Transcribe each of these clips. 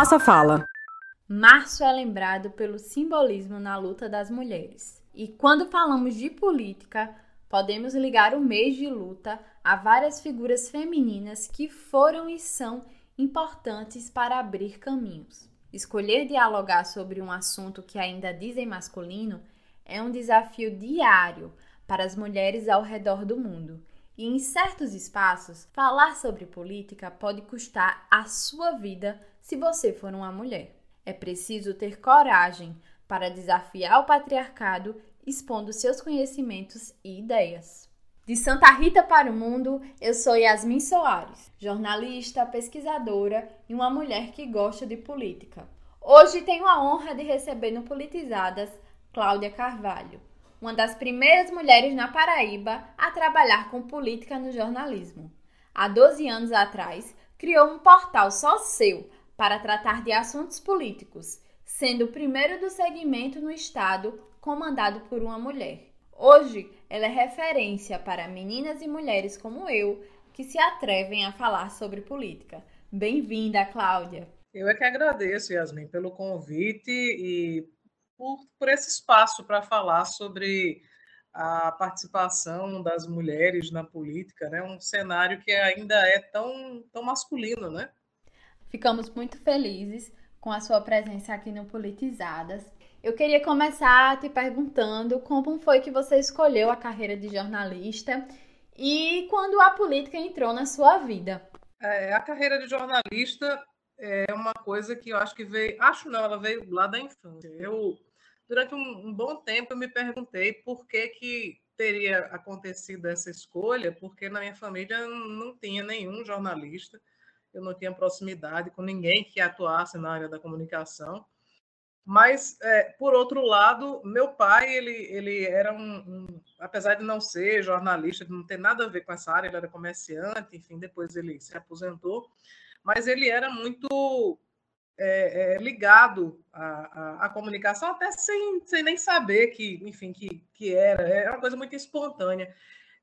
Nossa Fala. Março é lembrado pelo simbolismo na luta das mulheres. E quando falamos de política, podemos ligar o mês de luta a várias figuras femininas que foram e são importantes para abrir caminhos. Escolher dialogar sobre um assunto que ainda dizem masculino é um desafio diário para as mulheres ao redor do mundo. E em certos espaços, falar sobre política pode custar a sua vida se você for uma mulher. É preciso ter coragem para desafiar o patriarcado expondo seus conhecimentos e ideias. De Santa Rita para o mundo, eu sou Yasmin Soares, jornalista, pesquisadora e uma mulher que gosta de política. Hoje tenho a honra de receber no Politizadas Cláudia Carvalho, uma das primeiras mulheres na Paraíba a trabalhar com política no jornalismo. Há 12 anos atrás, criou um portal só seu para tratar de assuntos políticos, sendo o primeiro do segmento no estado comandado por uma mulher. Hoje, ela é referência para meninas e mulheres como eu que se atrevem a falar sobre política. Bem-vinda, Cláudia. Eu é que agradeço, Yasmin, pelo convite e por, por esse espaço para falar sobre a participação das mulheres na política, né? Um cenário que ainda é tão, tão masculino, né? Ficamos muito felizes com a sua presença aqui no Politizadas. Eu queria começar te perguntando como foi que você escolheu a carreira de jornalista e quando a política entrou na sua vida. É, a carreira de jornalista é uma coisa que eu acho que veio, acho não, ela veio lá da infância. Eu durante um, um bom tempo eu me perguntei por que, que teria acontecido essa escolha, porque na minha família não tinha nenhum jornalista, eu não tinha proximidade com ninguém que atuasse na área da comunicação. Mas, é, por outro lado, meu pai, ele, ele era um, um, apesar de não ser jornalista, de não ter nada a ver com essa área, ele era comerciante, enfim, depois ele se aposentou, mas ele era muito é, é, ligado à, à, à, comunicação, até sem, sem nem saber que, enfim, que, que era. É uma coisa muito espontânea.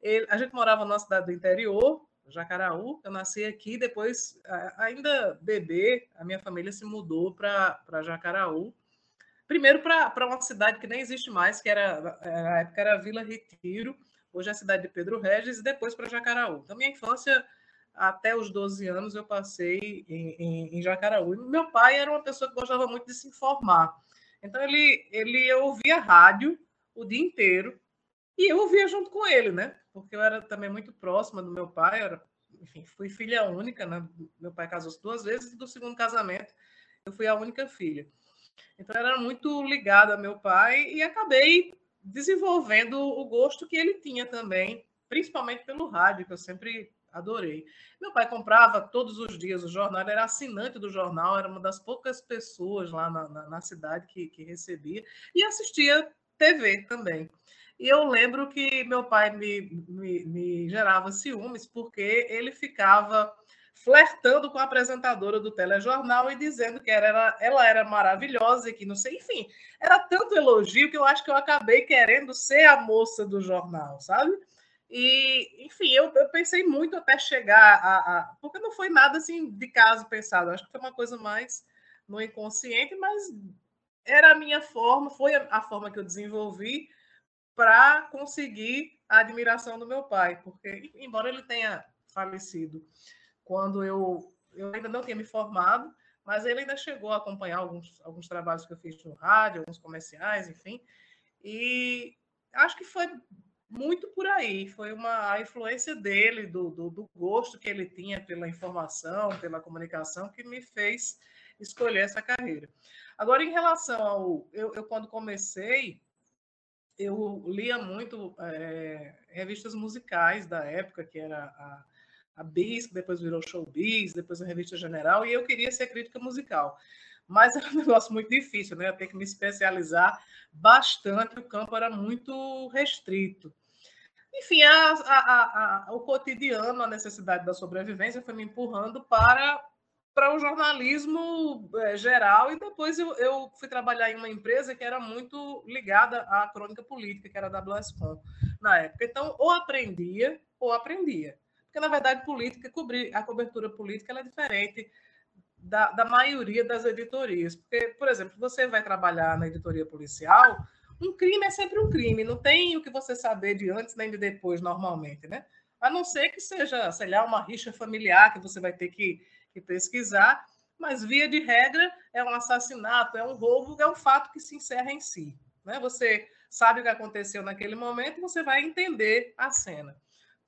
Ele, a gente morava numa cidade do interior, Jacaraú, eu nasci aqui, depois, ainda bebê, a minha família se mudou para Jacaraú. Primeiro para uma cidade que nem existe mais, que era, na época era Vila Retiro, hoje é a cidade de Pedro Regis, e depois para Jacaraú. Então, minha infância até os 12 anos eu passei em, em, em, Jacaraú. E meu pai era uma pessoa que gostava muito de se informar. Então ele, ele ouvia rádio o dia inteiro e eu ouvia junto com ele, né? Porque eu era também muito próxima do meu pai, era, enfim, fui filha única, né? Meu pai casou-se duas vezes e do segundo casamento eu fui a única filha. Então era muito ligada a meu pai e acabei desenvolvendo o gosto que ele tinha também, principalmente pelo rádio, que eu sempre adorei. Meu pai comprava todos os dias o jornal, ele era assinante do jornal, era uma das poucas pessoas lá na, na, na cidade que, que recebia, e assistia TV também. E eu lembro que meu pai me, me, me gerava ciúmes, porque ele ficava flertando com a apresentadora do telejornal e dizendo que era, ela era maravilhosa e que não sei, enfim, era tanto elogio que eu acho que eu acabei querendo ser a moça do jornal, sabe? E, enfim, eu, eu pensei muito até chegar a, a, Porque não foi nada assim de caso pensado, acho que foi uma coisa mais no inconsciente, mas era a minha forma, foi a, a forma que eu desenvolvi para conseguir a admiração do meu pai, porque, embora ele tenha falecido quando eu, eu ainda não tinha me formado, mas ele ainda chegou a acompanhar alguns, alguns trabalhos que eu fiz no rádio, alguns comerciais, enfim, e acho que foi muito por aí. Foi uma a influência dele, do, do, do, gosto que ele tinha pela informação, pela comunicação, que me fez escolher essa carreira. Agora, em relação ao. Eu, eu quando comecei, eu lia muito é, revistas musicais da época, que era a, a Bis, que depois virou Showbiz, depois a Revista General, e eu queria ser crítica musical mas era um negócio muito difícil, né? Eu ter que me especializar bastante, o campo era muito restrito. Enfim, a, a, o cotidiano, a necessidade da sobrevivência foi me empurrando para, para o jornalismo é, geral, e depois eu, eu fui trabalhar em uma empresa que era muito ligada à crônica política, que era a WSCOM, na época. Então, ou aprendia, ou aprendia. Porque, na verdade, política, cobrir, a cobertura política é diferente da, da maioria das editorias. Porque, por exemplo, você vai trabalhar na editoria policial, um crime é sempre um crime, não tem o que você saber de antes nem de depois, normalmente, né? A não ser que seja, sei lá, uma rixa familiar que você vai ter que, que pesquisar, mas via de regra é um assassinato, é um roubo, é um fato que se encerra em si. Né? Você sabe o que aconteceu naquele momento, você vai entender a cena.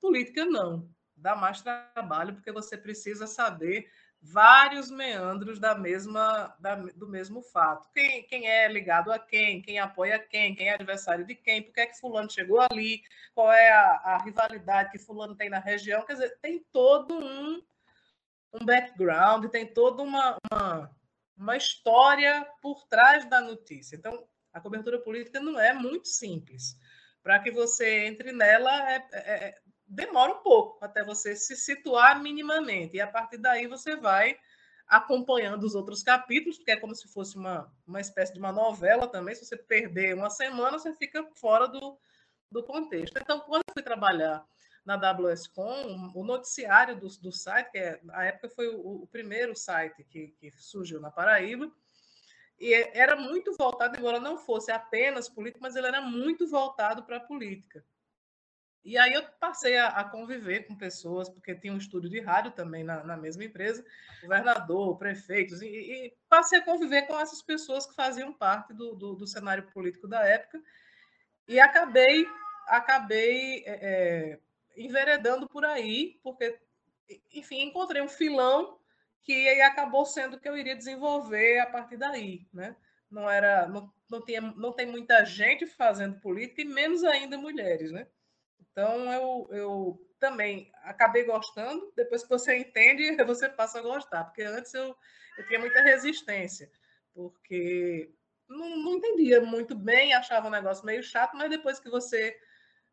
Política não, dá mais trabalho porque você precisa saber vários meandros da mesma da, do mesmo fato. Quem, quem é ligado a quem, quem apoia quem, quem é adversário de quem, por que é que fulano chegou ali, qual é a, a rivalidade que fulano tem na região. Quer dizer, tem todo um, um background, tem toda uma, uma, uma história por trás da notícia. Então, a cobertura política não é muito simples. Para que você entre nela, é, é, é demora um pouco até você se situar minimamente. E a partir daí você vai acompanhando os outros capítulos, porque é como se fosse uma, uma espécie de uma novela também. Se você perder uma semana, você fica fora do, do contexto. Então, quando eu fui trabalhar na WSCom, o noticiário do, do site, que é, na época foi o, o primeiro site que, que surgiu na Paraíba, e era muito voltado, embora não fosse apenas político, mas ele era muito voltado para a política. E aí eu passei a, a, conviver com pessoas, porque tinha um estúdio de rádio também na, na mesma empresa, governador, prefeitos, e, e, passei a conviver com essas pessoas que faziam parte do, do, do cenário político da época, e acabei, acabei é, é enveredando por aí, porque, enfim, encontrei um filão que acabou sendo que eu iria desenvolver a partir daí, né? Não era, não, não, tinha, não tem muita gente fazendo política e menos ainda mulheres, né? Então, eu, eu também acabei gostando. Depois que você entende, você passa a gostar. Porque antes eu, eu tinha muita resistência, porque não, não entendia muito bem, achava o um negócio meio chato, mas depois que você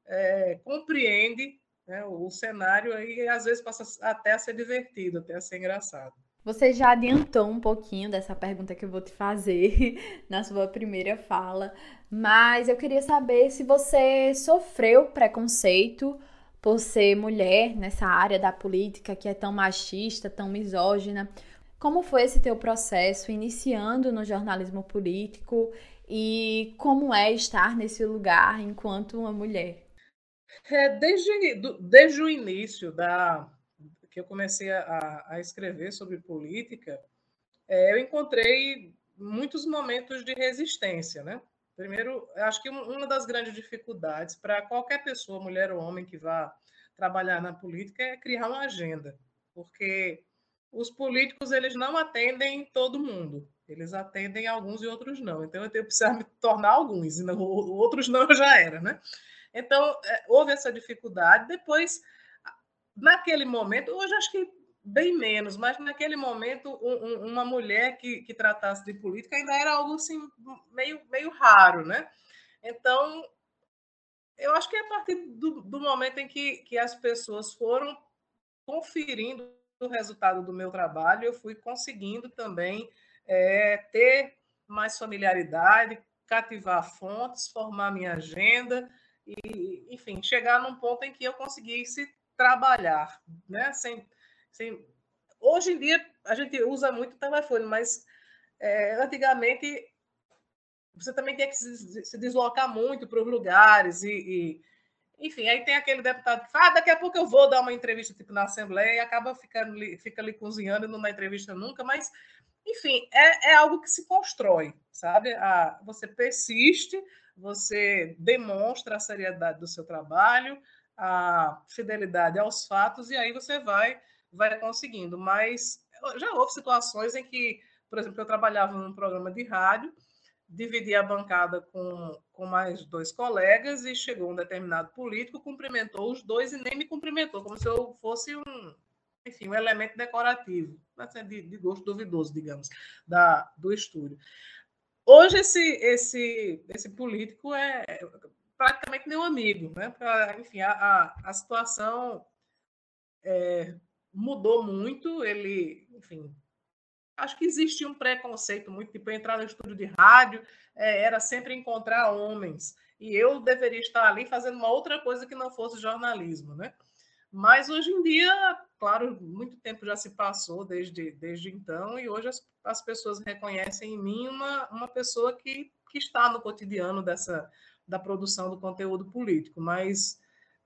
é, compreende né, o, cenário, aí às vezes passa até a ser divertido, até a ser engraçado. Você já adiantou um pouquinho dessa pergunta que eu vou te fazer na sua primeira fala, mas eu queria saber se você sofreu preconceito por ser mulher nessa área da política que é tão machista, tão misógina. Como foi esse teu processo iniciando no jornalismo político e como é estar nesse lugar enquanto uma mulher? É, desde, desde o início da, que eu comecei a, a escrever sobre política, é, eu encontrei muitos momentos de resistência, né? Primeiro, acho que uma das grandes dificuldades para qualquer pessoa, mulher ou homem, que vá trabalhar na política é criar uma agenda, porque os políticos eles não atendem todo mundo, eles atendem alguns e outros não. Então eu tenho que precisar me tornar alguns, e não, outros não já era, né? Então é, houve essa dificuldade. Depois naquele momento, hoje acho que bem menos, mas naquele momento um, uma mulher que, que tratasse de política ainda era algo assim meio, meio raro, né? Então, eu acho que é a partir do, do momento em que, que as pessoas foram conferindo o resultado do meu trabalho, eu fui conseguindo também é, ter mais familiaridade, cativar fontes, formar minha agenda e, enfim, chegar num ponto em que eu conseguisse trabalhar, né? Sem, sem... Hoje em dia a gente usa muito o telefone, mas é, antigamente você também tinha que se, deslocar muito para os lugares e, e, enfim, aí tem aquele deputado que fala, ah, daqui a pouco eu vou dar uma entrevista tipo na Assembleia e acaba ficando fica ali cozinhando e não dá entrevista nunca, mas enfim, é, é algo que se constrói, sabe? A, você persiste, você demonstra a seriedade do seu trabalho, a fidelidade aos fatos, e aí você vai, vai conseguindo. Mas já houve situações em que, por exemplo, eu trabalhava num programa de rádio, dividi a bancada com, com mais dois colegas e chegou um determinado político, cumprimentou os dois e nem me cumprimentou, como se eu fosse um, enfim, um elemento decorativo, de, de gosto duvidoso, digamos, da, do estúdio. Hoje esse, esse, esse político é praticamente meu amigo, né? Pra, enfim, a, a, a situação é, mudou muito. Ele, enfim, acho que existia um preconceito muito, tipo, entrar no estúdio de rádio é, era sempre encontrar homens. E eu deveria estar ali fazendo uma outra coisa que não fosse jornalismo, né? Mas hoje em dia, claro, muito tempo já se passou desde, desde então, e hoje as, as pessoas reconhecem em mim uma, uma pessoa que, que está no cotidiano dessa da produção do conteúdo político. Mas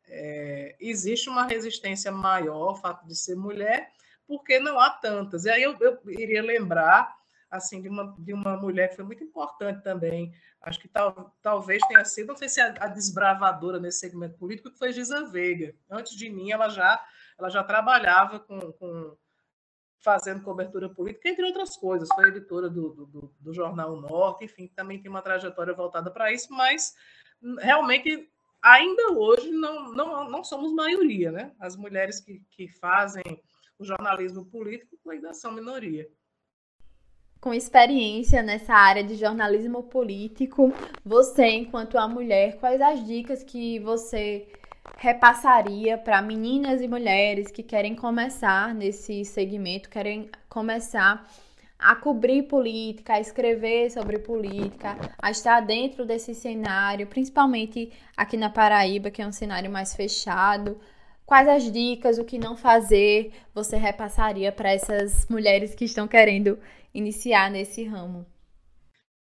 é, existe uma resistência maior ao fato de ser mulher, porque não há tantas. E aí eu, eu iria lembrar assim de uma, de uma mulher que foi muito importante também. Acho que tal, talvez tenha sido, não sei se a, a desbravadora nesse segmento político, que foi Giza Veiga. Antes de mim, ela já, ela já trabalhava com, com fazendo cobertura política, entre outras coisas. Foi editora do, do, do Jornal Norte, enfim, também tem uma trajetória voltada para isso, mas realmente ainda hoje não, não, não somos maioria, né? As mulheres que, que fazem o jornalismo político ainda são minoria. Com experiência nessa área de jornalismo político, você, enquanto a mulher, quais as dicas que você repassaria para meninas e mulheres que querem começar nesse segmento, querem começar a cobrir política, a escrever sobre política, a estar dentro desse cenário, principalmente aqui na Paraíba, que é um cenário mais fechado. Quais as dicas, o que não fazer, você repassaria para essas mulheres que estão querendo iniciar nesse ramo?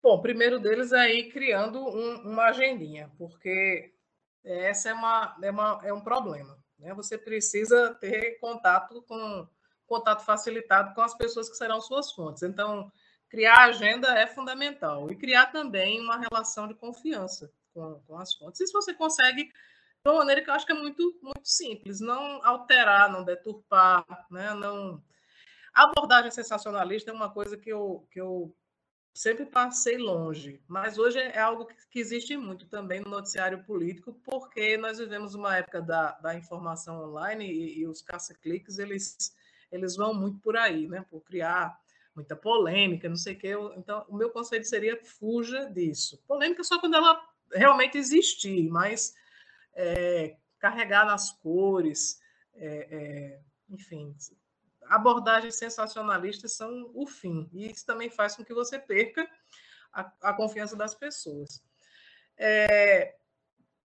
Bom, primeiro deles é ir criando um, uma agendinha, porque essa é, uma, é, uma, é um problema. Né? Você precisa ter contato com contato facilitado com as pessoas que serão suas fontes. Então, criar agenda é fundamental e criar também uma relação de confiança com, com as fontes. Isso você consegue de uma maneira que eu acho que é muito, muito simples, não alterar, não deturpar, né? não a abordagem sensacionalista é uma coisa que eu, que eu sempre passei longe, mas hoje é algo que existe muito também no noticiário político, porque nós vivemos uma época da, da informação online e, e os caça-cliques, eles, eles vão muito por aí, né? por criar muita polêmica, não sei o quê. Então, o meu conselho seria fuja disso. Polêmica só quando ela realmente existir, mas é, carregar nas cores, é, é, enfim, abordagens sensacionalistas são o fim. E isso também faz com que você perca a, a confiança das pessoas. É,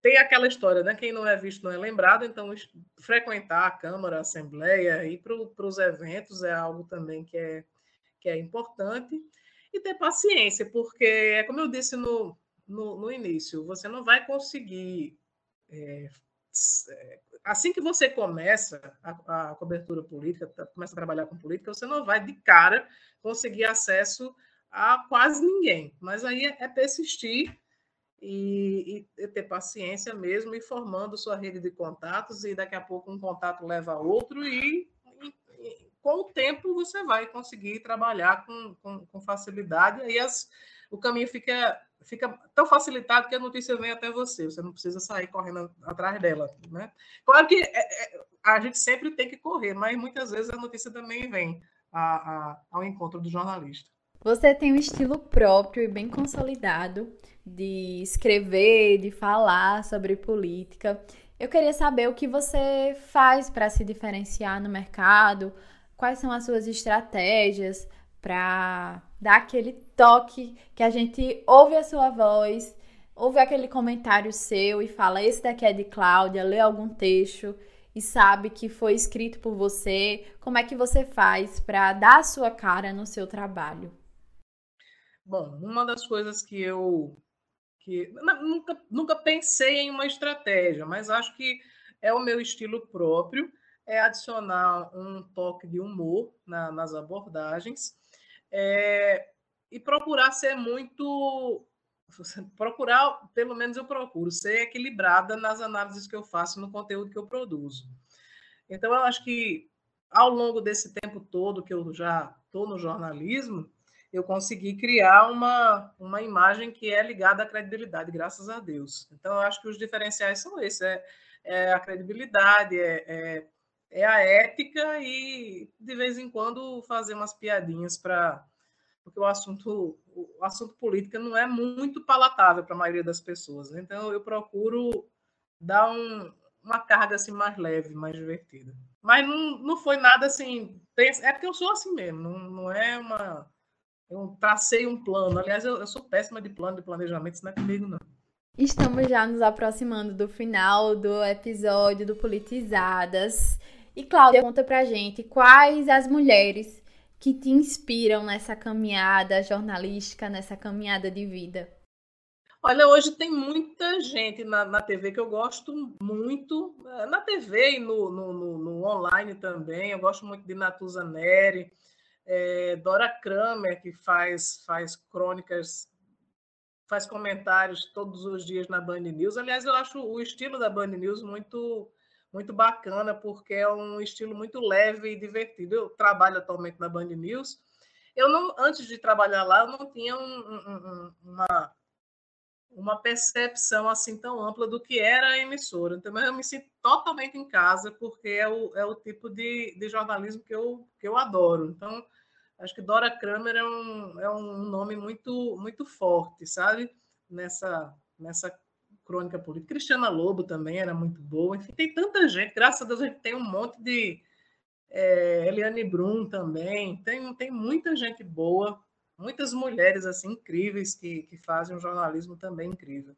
tem aquela história, né? Quem não é visto não é lembrado, então frequentar a Câmara, a Assembleia, ir para os eventos é algo também que é, que é importante. E ter paciência, porque, é como eu disse no, no, no início, você não vai conseguir é, assim que você começa a, a, cobertura política, tá, começa a trabalhar com política, você não vai de cara conseguir acesso a quase ninguém. Mas aí é, é persistir e, e, ter paciência mesmo e formando sua rede de contatos e daqui a pouco um contato leva a outro e, e, e com o tempo você vai conseguir trabalhar com, com, com facilidade aí as, o caminho fica fica tão facilitado que a notícia vem até você, você não precisa sair correndo atrás dela, né? Claro que é, é, a gente sempre tem que correr, mas muitas vezes a notícia também vem a, a, ao encontro do jornalista. Você tem um estilo próprio e bem consolidado de escrever, de falar sobre política. Eu queria saber o que você faz para se diferenciar no mercado, quais são as suas estratégias para dar aquele toque que a gente ouve a sua voz, ouve aquele comentário seu e fala: esse daqui é de Cláudia, lê algum texto e sabe que foi escrito por você. Como é que você faz para dar a sua cara no seu trabalho? Bom, uma das coisas que eu que nunca, nunca pensei em uma estratégia, mas acho que é o meu estilo próprio, é adicionar um toque de humor na, nas abordagens é, e procurar ser muito. Procurar, pelo menos eu procuro, ser equilibrada nas análises que eu faço no conteúdo que eu produzo. Então, eu acho que ao longo desse tempo todo que eu já estou no jornalismo, eu consegui criar uma, uma imagem que é ligada à credibilidade, graças a Deus. Então, eu acho que os diferenciais são esses: é, é a credibilidade, é, é é a ética e de vez em quando fazer umas piadinhas para porque o assunto o assunto política não é muito palatável para a maioria das pessoas. Né? Então eu procuro dar um, uma carga assim mais leve, mais divertida. Mas não, não foi nada assim. É porque eu sou assim mesmo, não, não é uma. Eu tracei um plano. Aliás, eu, eu sou péssima de plano de planejamento, isso não é comigo, não. Estamos já nos aproximando do final do episódio do Politizadas. E Cláudia, conta pra gente quais as mulheres que te inspiram nessa caminhada jornalística, nessa caminhada de vida? Olha, hoje tem muita gente na, na TV que eu gosto muito, eh, na TV e no, no, no, no online também. Eu gosto muito de Natuza Neri, é, Dora Kramer, que faz, faz crônicas, faz comentários todos os dias na Band News. Aliás, eu acho o estilo da Band News muito muito bacana, porque é um estilo muito leve e divertido. Eu trabalho atualmente na Band News. Eu não, antes de trabalhar lá, eu não tinha um, um, uma, uma percepção assim tão ampla do que era a emissora. Então, eu me sinto totalmente em casa, porque é o, é o tipo de, de jornalismo que eu, que eu adoro. Então, acho que Dora Kramer é um, é um nome muito, muito forte, sabe? Nessa, nessa crônica política. Cristiana Lobo também era muito boa. Enfim, tem tanta gente. Graças a Deus a gente tem um monte de. É, Eliane Brum também. Tem, tem muita gente boa, muitas mulheres assim incríveis que, que fazem um jornalismo também incrível.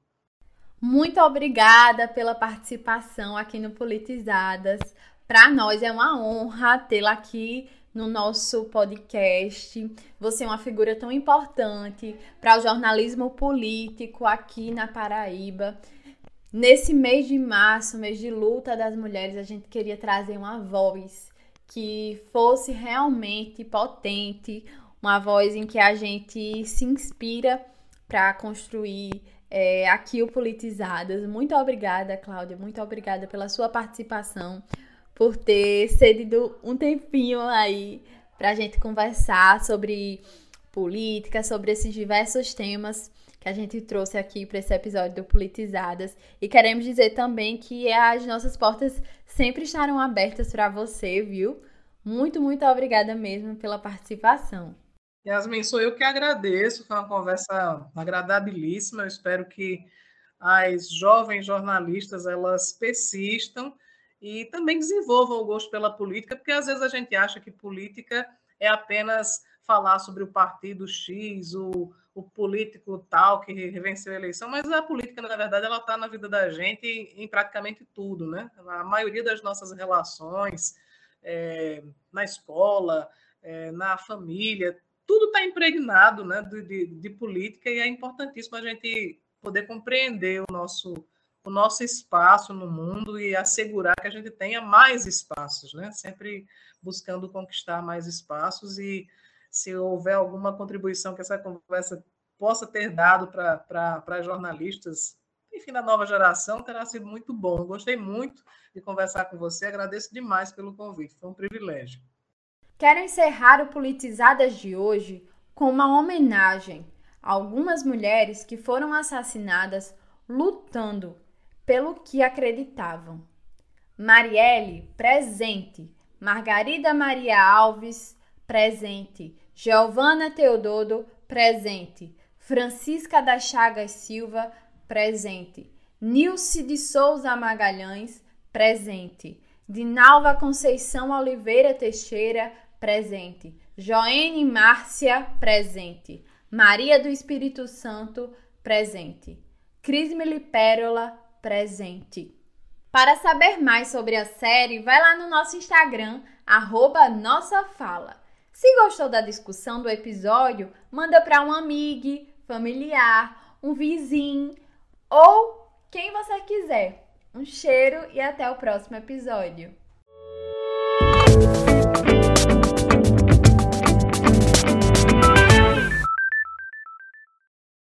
Muito obrigada pela participação aqui no Politizadas. Para nós é uma honra tê-la aqui no nosso podcast. Você é uma figura tão importante para o jornalismo político aqui na Paraíba. Nesse mês de março, mês de luta das mulheres, a gente queria trazer uma voz que fosse realmente potente, uma voz em que a gente se inspira para construir é, aqui o Politizadas. Muito obrigada, Cláudia, muito obrigada pela sua participação por ter cedido um tempinho aí para a gente conversar sobre política, sobre esses diversos temas que a gente trouxe aqui para esse episódio do Politizadas. E queremos dizer também que as nossas portas sempre estarão abertas para você, viu? Muito, muito obrigada mesmo pela participação. Yasmin, sou eu que agradeço. Foi uma conversa agradabilíssima. Eu espero que as jovens jornalistas elas persistam e também desenvolvam o gosto pela política, porque às vezes a gente acha que política é apenas falar sobre o partido X, o, o político tal que venceu a eleição, mas a política, na verdade, ela está na vida da gente em, praticamente tudo, né? A maioria das nossas relações, é, na escola, é, na família, tudo está impregnado né, de, de, de política e é importantíssimo a gente poder compreender o nosso o nosso espaço no mundo e assegurar que a gente tenha mais espaços, né? Sempre buscando conquistar mais espaços e se houver alguma contribuição que essa conversa possa ter dado para jornalistas, enfim, da nova geração, terá sido muito bom. Gostei muito de conversar com você, agradeço demais pelo convite, foi um privilégio. Quero encerrar o Politizadas de hoje com uma homenagem a algumas mulheres que foram assassinadas lutando pelo que acreditavam. Marielle, presente. Margarida Maria Alves, presente. Giovana Teododo, presente. Francisca da Chagas Silva, presente. Nilce de Souza Magalhães, presente. Dinalva Conceição Oliveira Teixeira, presente. Joene Márcia, presente. Maria do Espírito Santo, presente. Cris Pérola, presente. Para saber mais sobre a série, vai lá no nosso Instagram, arroba Nossa Fala. Se gostou da discussão do episódio, manda para um amigo, familiar, um vizinho ou quem você quiser. Um cheiro e até o próximo episódio.